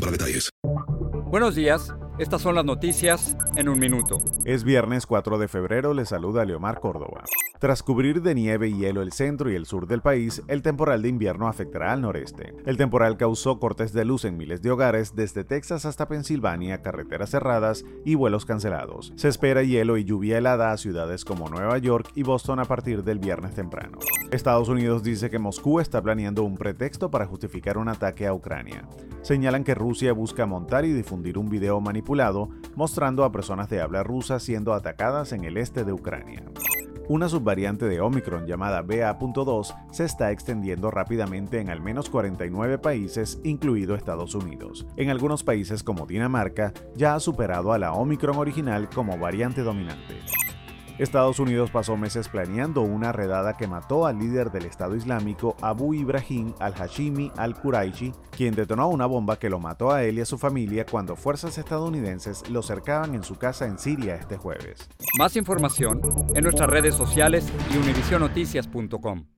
para detalles. Buenos días, estas son las noticias en un minuto. Es viernes 4 de febrero, le saluda Leomar Córdoba. Tras cubrir de nieve y hielo el centro y el sur del país, el temporal de invierno afectará al noreste. El temporal causó cortes de luz en miles de hogares desde Texas hasta Pensilvania, carreteras cerradas y vuelos cancelados. Se espera hielo y lluvia helada a ciudades como Nueva York y Boston a partir del viernes temprano. Estados Unidos dice que Moscú está planeando un pretexto para justificar un ataque a Ucrania. Señalan que Rusia busca montar y difundir un video manipulado mostrando a personas de habla rusa siendo atacadas en el este de Ucrania. Una subvariante de Omicron llamada BA.2 se está extendiendo rápidamente en al menos 49 países, incluido Estados Unidos. En algunos países como Dinamarca ya ha superado a la Omicron original como variante dominante. Estados Unidos pasó meses planeando una redada que mató al líder del Estado Islámico Abu Ibrahim al-Hashimi al-Quraishi, quien detonó una bomba que lo mató a él y a su familia cuando fuerzas estadounidenses lo cercaban en su casa en Siria este jueves. Más información en nuestras redes sociales y univisionoticias.com.